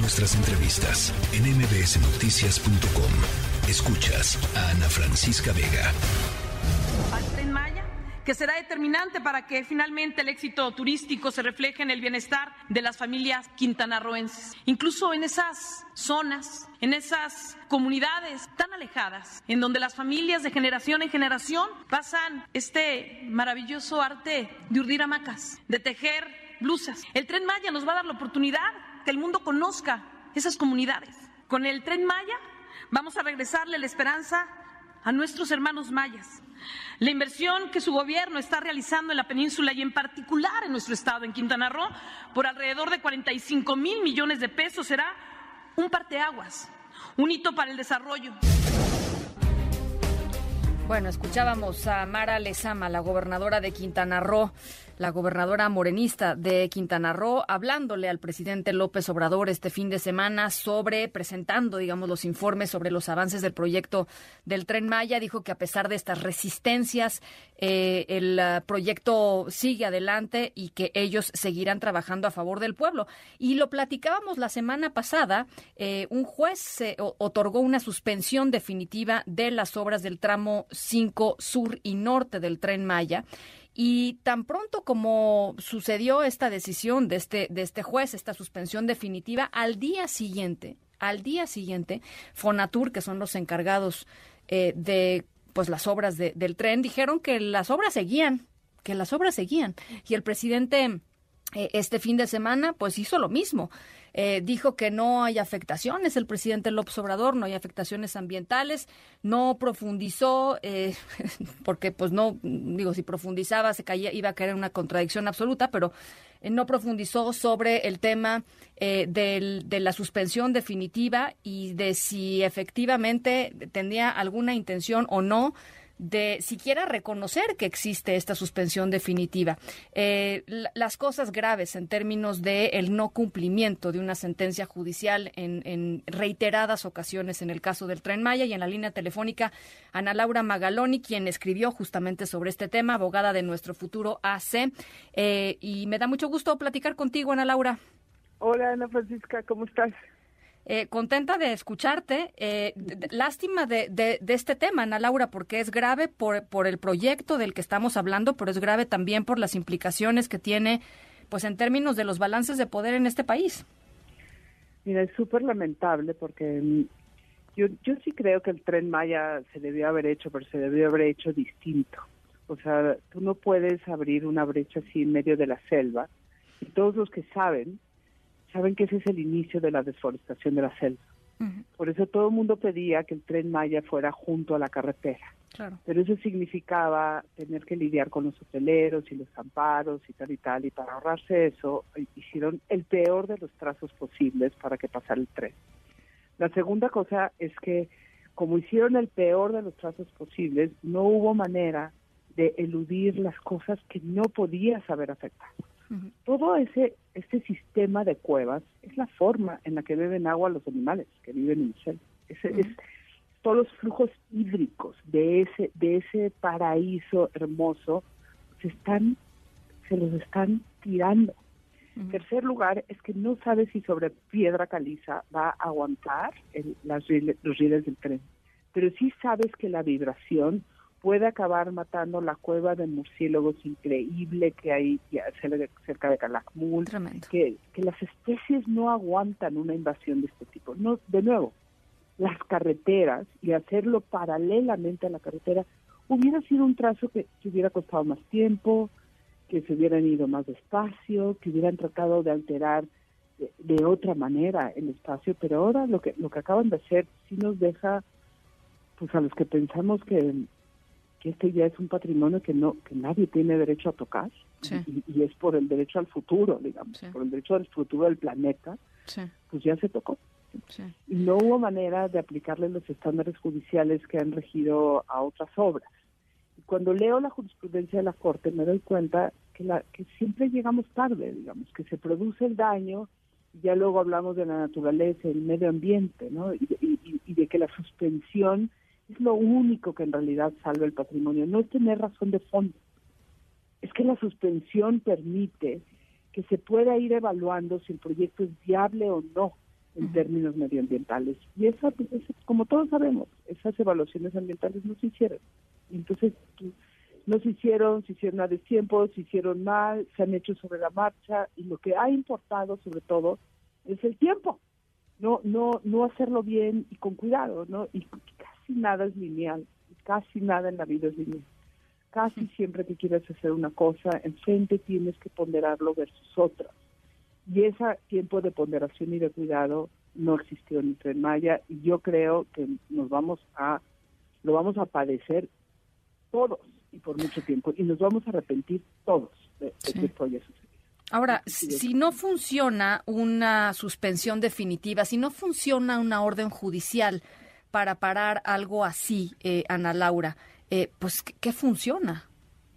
nuestras entrevistas en mbsnoticias.com. Escuchas a Ana Francisca Vega. Al Tren Maya, que será determinante para que finalmente el éxito turístico se refleje en el bienestar de las familias quintanarroenses. Incluso en esas zonas, en esas comunidades tan alejadas, en donde las familias de generación en generación pasan este maravilloso arte de urdir hamacas, de tejer blusas. El tren Maya nos va a dar la oportunidad que el mundo conozca esas comunidades. Con el tren Maya vamos a regresarle la esperanza a nuestros hermanos mayas. La inversión que su gobierno está realizando en la península y en particular en nuestro estado, en Quintana Roo, por alrededor de 45 mil millones de pesos será un parteaguas, un hito para el desarrollo. Bueno, escuchábamos a Mara Lezama, la gobernadora de Quintana Roo la gobernadora morenista de Quintana Roo, hablándole al presidente López Obrador este fin de semana sobre, presentando, digamos, los informes sobre los avances del proyecto del tren Maya. Dijo que a pesar de estas resistencias, eh, el uh, proyecto sigue adelante y que ellos seguirán trabajando a favor del pueblo. Y lo platicábamos la semana pasada, eh, un juez se otorgó una suspensión definitiva de las obras del tramo 5 sur y norte del tren Maya y tan pronto como sucedió esta decisión de este, de este juez, esta suspensión definitiva, al día siguiente, al día siguiente, Fonatur, que son los encargados eh, de pues las obras del tren, dijeron que las obras seguían, que las obras seguían. Y el presidente este fin de semana, pues hizo lo mismo. Eh, dijo que no hay afectaciones, el presidente López Obrador, no hay afectaciones ambientales, no profundizó, eh, porque pues no, digo, si profundizaba se caía, iba a caer en una contradicción absoluta, pero eh, no profundizó sobre el tema de la suspensión definitiva y de si efectivamente tenía alguna intención o no de siquiera reconocer que existe esta suspensión definitiva. Eh, las cosas graves en términos de el no cumplimiento de una sentencia judicial en, reiteradas ocasiones en el caso del Tren Maya y en la línea telefónica Ana Laura Magaloni, quien escribió justamente sobre este tema, abogada de nuestro futuro AC. Eh, y me da mucho gusto platicar contigo, Ana Laura. Hola, Ana Francisca, ¿cómo estás? Eh, contenta de escucharte. Eh, lástima de, de, este tema, Ana Laura, porque es grave por, por el proyecto del que estamos hablando, pero es grave también por las implicaciones que tiene, pues en términos de los balances de poder en este país. Mira, es súper lamentable porque mm, yo, yo sí creo que el tren Maya se debió haber hecho, pero se debió haber hecho distinto. O sea, tú no puedes abrir una brecha así en medio de la selva. Y todos los que saben saben que ese es el inicio de la desforestación de la selva. Por eso todo el mundo pedía que el tren Maya fuera junto a la carretera. Pero eso significaba tener que lidiar con los hoteleros y los amparos y tal y tal. Y para ahorrarse eso, hicieron el peor de los trazos posibles para que pasara el tren. La segunda cosa es que, como hicieron el peor de los trazos posibles, no hubo manera de eludir las cosas que no podías haber afectado. Todo ese este sistema de cuevas es la forma en la que beben agua los animales que viven en el selva. es, todos los flujos hídricos de ese de ese paraíso hermoso se están se los están tirando. Tercer lugar es que no sabes si sobre piedra caliza va a aguantar las, los rieles del tren, pero sí sabes que la vibración puede acabar matando la cueva de murciélagos increíble que hay cerca de Calakmul, que, que las especies no aguantan una invasión de este tipo. No, de nuevo, las carreteras y hacerlo paralelamente a la carretera hubiera sido un trazo que, hubiera costado más tiempo, que se hubieran ido más despacio, que hubieran tratado de alterar de, de, otra manera el espacio, pero ahora lo que lo que acaban de hacer sí nos deja pues a los que pensamos que que este ya es un patrimonio que no que nadie tiene derecho a tocar y, es por el derecho al futuro, digamos, por el derecho al futuro del planeta, pues ya se tocó. Y no hubo manera de aplicarle los estándares judiciales que han regido a otras obras. Y cuando leo la jurisprudencia de la Corte me doy cuenta que, la, que siempre llegamos tarde, digamos, que se produce el daño y ya luego hablamos de la naturaleza, el medio ambiente, ¿no? y, y de que la suspensión es lo único que en realidad salva el patrimonio, no es tener razón de fondo. Es que la suspensión permite que se pueda ir evaluando si el proyecto es viable o no. en términos medioambientales. Y esa, pues, como todos sabemos, esas evaluaciones ambientales no se hicieron. Entonces, no se hicieron, se hicieron a destiempo, se hicieron mal, se han hecho sobre la marcha y lo que ha importado sobre todo es el tiempo. No, no, no hacerlo bien y con cuidado, ¿no? Y casi nada es lineal, casi nada en la vida es lineal. Casi siempre que quieres hacer una cosa, enfrente tienes que ponderarlo versus otra. Y ese tiempo de ponderación y de cuidado no existió en el Tren Maya y yo creo que nos vamos a, lo vamos a padecer todos y por mucho tiempo y nos vamos a arrepentir todos de, que esto haya sucedido. Ahora, si no funciona una suspensión definitiva, si no funciona una orden judicial para parar algo así, eh, Ana Laura, eh, pues ¿qué funciona?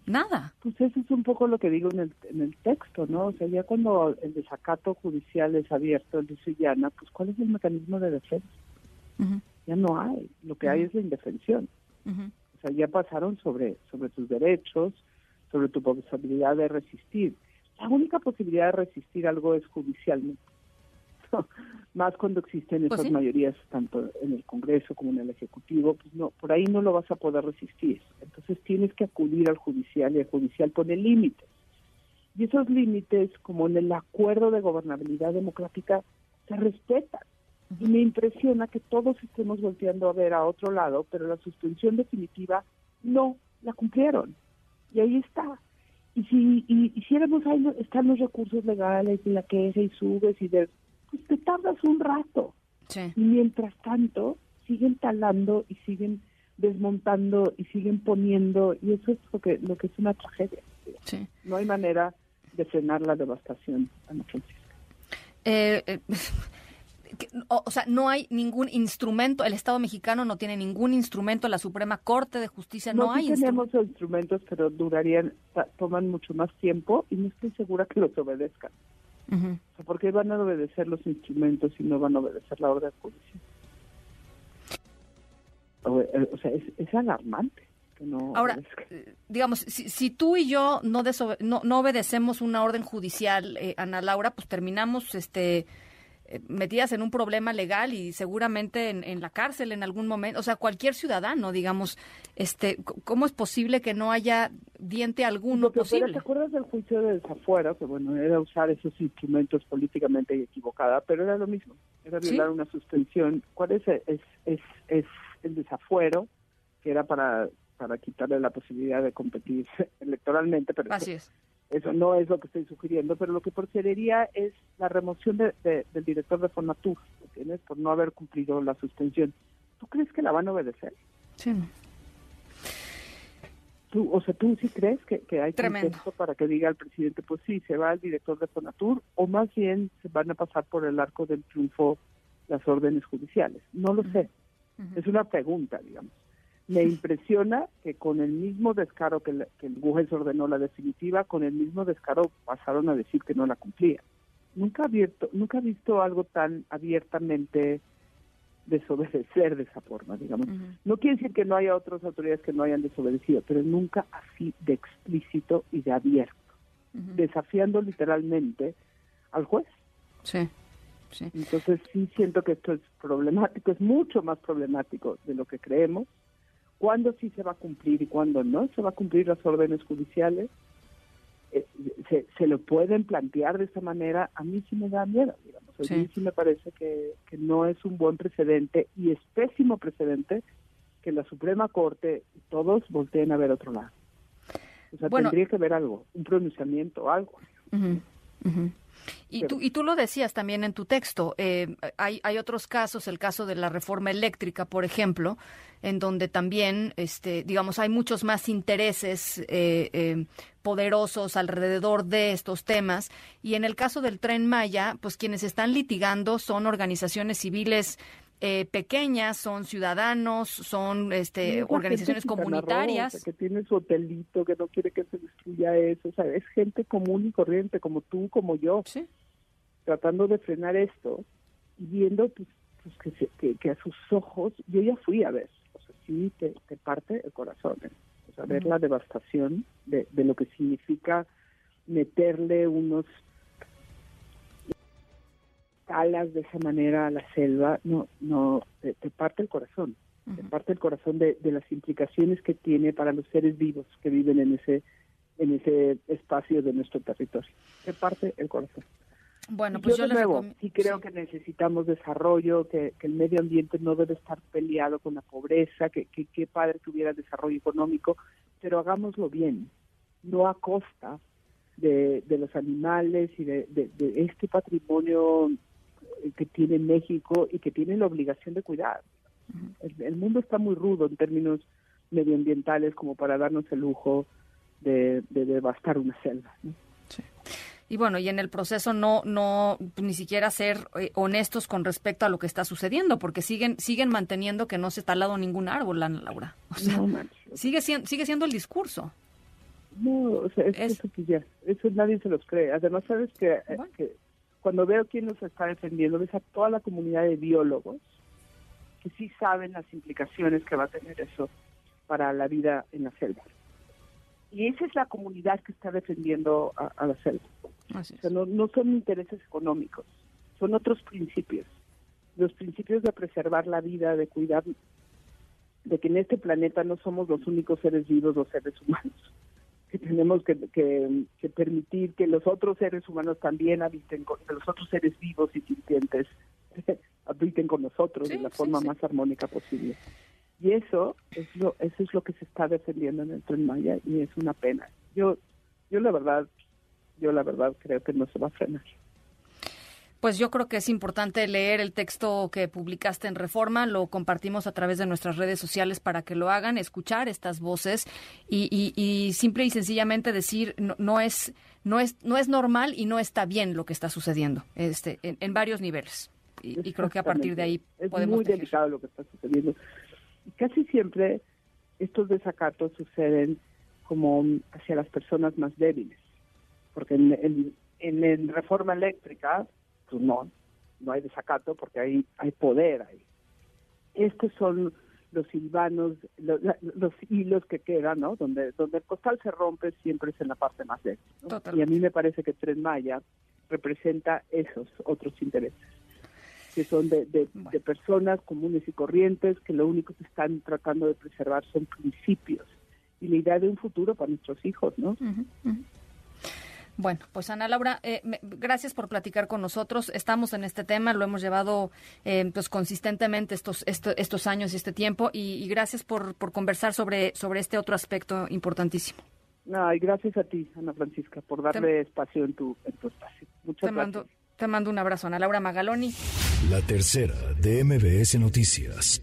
Nada. Pues eso es un poco lo que digo en el, en el texto, ¿no? O sea, ya cuando el desacato judicial es abierto, el dice Llana, pues ¿cuál es el mecanismo de defensa? Ya no hay. Lo que hay es la indefensión. O sea, ya pasaron sobre, sobre tus derechos, sobre tu posibilidad de resistir. La única posibilidad de resistir algo es judicialmente. más cuando existen pues esas mayorías tanto en el Congreso como en el Ejecutivo, pues no, por ahí no lo vas a poder resistir. Entonces tienes que acudir al judicial y el judicial pone límites. Y esos límites, como en el acuerdo de gobernabilidad democrática, se respetan. Y me impresiona que todos estemos volteando a ver a otro lado, pero la suspensión definitiva no la cumplieron. Y ahí está. Y si y, hiciéramos ahí están los recursos legales y la queja y subes y de pues te tardas un rato. Y mientras tanto, siguen talando y siguen desmontando y siguen poniendo, y eso es lo que, lo que es una tragedia. No hay manera de frenar la devastación, Ana Francisca. Eh, eh, o, sea, no hay ningún instrumento, el Estado mexicano no tiene ningún instrumento, la Suprema Corte de Justicia no, hay tenemos instrumentos, pero durarían, toman mucho más tiempo y no estoy segura que los obedezcan. ¿Por qué van a obedecer los instrumentos y no van a obedecer la orden judicial? Eh, o sea, es, alarmante. Que no Ahora, eh, digamos, si, tú y yo no, no, obedecemos una orden judicial, eh, Ana Laura, pues terminamos este eh, metidas en un problema legal y seguramente en, la cárcel en algún momento, o sea, cualquier ciudadano, digamos, este, ¿cómo es posible que no haya diente alguno posible? ¿Te acuerdas del juicio de desafuero? Que bueno, era usar esos instrumentos políticamente equivocada, pero era lo mismo, era violar una suspensión. ¿Cuál es, es, es, es el desafuero? Que era para para quitarle la posibilidad de competir electoralmente, pero Así es. Eso no es lo que estoy sugiriendo, pero lo que procedería es la remoción de, del director de Fonatur, ¿entiendes? Por no haber cumplido la suspensión. ¿Tú crees que la van a obedecer? Sí. ¿Tú, o sea, ¿tú sí crees que, que hay contexto para que diga al presidente, pues sí, se va el director de Fonatur, o más bien se van a pasar por el arco del triunfo las órdenes judiciales? No lo sé. Es una pregunta, digamos. Me impresiona que con el mismo descaro que, el, que juez ordenó la definitiva, con el mismo descaro pasaron a decir que no la cumplía. Nunca, abierto, nunca he visto algo tan abiertamente desobedecer de esa forma, digamos. No quiere decir que no haya otras autoridades que no hayan desobedecido, pero nunca así de explícito y de abierto, desafiando literalmente al juez. Sí. Sí. Entonces sí siento que esto es problemático, es mucho más problemático de lo que creemos cuándo sí se va a cumplir y cuándo no se va a cumplir las órdenes judiciales. Eh, se, lo pueden plantear de esta manera, a mí sí me da miedo, digamos. A mí sí me parece que, no es un buen precedente y es pésimo precedente que la Suprema Corte todos volteen a ver otro lado. O sea, tendría que haber algo, un pronunciamiento, algo. Y, tú, y tú lo decías también en tu texto, eh, hay, hay otros casos, el caso de la reforma eléctrica, por ejemplo, en donde también, este, digamos, hay muchos más intereses eh, eh, poderosos alrededor de estos temas. Y en el caso del tren Maya, pues quienes están litigando son organizaciones civiles pequeñas, son ciudadanos, son este, organizaciones comunitarias. que tiene su hotelito, que no quiere que se destruya eso, o sea, es gente común y corriente, como tú, como yo. Sí tratando de frenar esto y viendo pues, pues que, que, a sus ojos, yo ya fui a ver, o sea, sí te, parte el corazón, ¿eh? o sea, ver la devastación de, de lo que significa meterle unos talas de esa manera a la selva, no, no, te, parte el corazón, te parte el corazón de, las implicaciones que tiene para los seres vivos que viven en ese, en ese espacio de nuestro territorio. Te parte el corazón. Bueno, pues yo, de nuevo, sí creo que necesitamos desarrollo, que, el medio ambiente no debe estar peleado con la pobreza, que qué padre que hubiera desarrollo económico, pero hagámoslo bien, no a costa de, los animales y de, este patrimonio que tiene México y que tiene la obligación de cuidar. el, mundo está muy rudo en términos medioambientales como para darnos el lujo de, devastar una selva. Y bueno, y en el proceso no, no, ni siquiera ser eh, honestos con respecto a lo que está sucediendo, porque siguen, siguen manteniendo que no se ha talado ningún árbol, Ana Laura. O sea, sigue, siendo, sigue siendo el discurso. No, o sea, es, eso ya, eso nadie se los cree. Además, sabes que, eh, que cuando veo quién nos está defendiendo, ves a toda la comunidad de biólogos que sí saben las implicaciones que va a tener eso para la vida en la selva. Y esa es la comunidad que está defendiendo a, la selva. no, no son intereses económicos, son otros principios. Los principios de preservar la vida, de cuidar, de que en este planeta no somos los únicos seres vivos, los seres humanos, que tenemos que, que, permitir que los otros seres humanos también habiten, con, que los otros seres vivos y sintientes habiten con nosotros de la forma más armónica posible. Y eso es lo, eso es lo que se está defendiendo en el Tren Maya y es una pena. Yo, yo la verdad, yo la verdad creo que no se va a frenar. Pues yo creo que es importante leer el texto que publicaste en Reforma, lo compartimos a través de nuestras redes sociales para que lo hagan, escuchar estas voces y, y, simple y sencillamente decir no, no, es no es no es normal y no está bien lo que está sucediendo este en, varios niveles. Y, creo que a partir de ahí es podemos muy delicado lo que está sucediendo. Casi siempre estos desacatos suceden como hacia las personas más débiles, porque en, en, reforma eléctrica, pues no, no hay desacato porque hay, hay poder ahí. Estos son los silvanos, los, hilos que quedan, ¿no? Donde, donde el costal se rompe siempre es en la parte más débil. Y a mí me parece que Tren Maya representa esos otros intereses que son de, de, personas comunes y corrientes que lo único que están tratando de preservar son principios y la idea de un futuro para nuestros hijos, ¿no? Bueno, pues Ana Laura, eh, gracias por platicar con nosotros. Estamos en este tema, lo hemos llevado eh, pues consistentemente estos, estos años y este tiempo y, gracias por, por conversar sobre, sobre este otro aspecto importantísimo. y gracias a ti, Ana Francisca, por darle espacio en tu, en tu espacio. Muchas gracias. Te mando un abrazo, Ana Laura Magaloni. La tercera de MBS Noticias.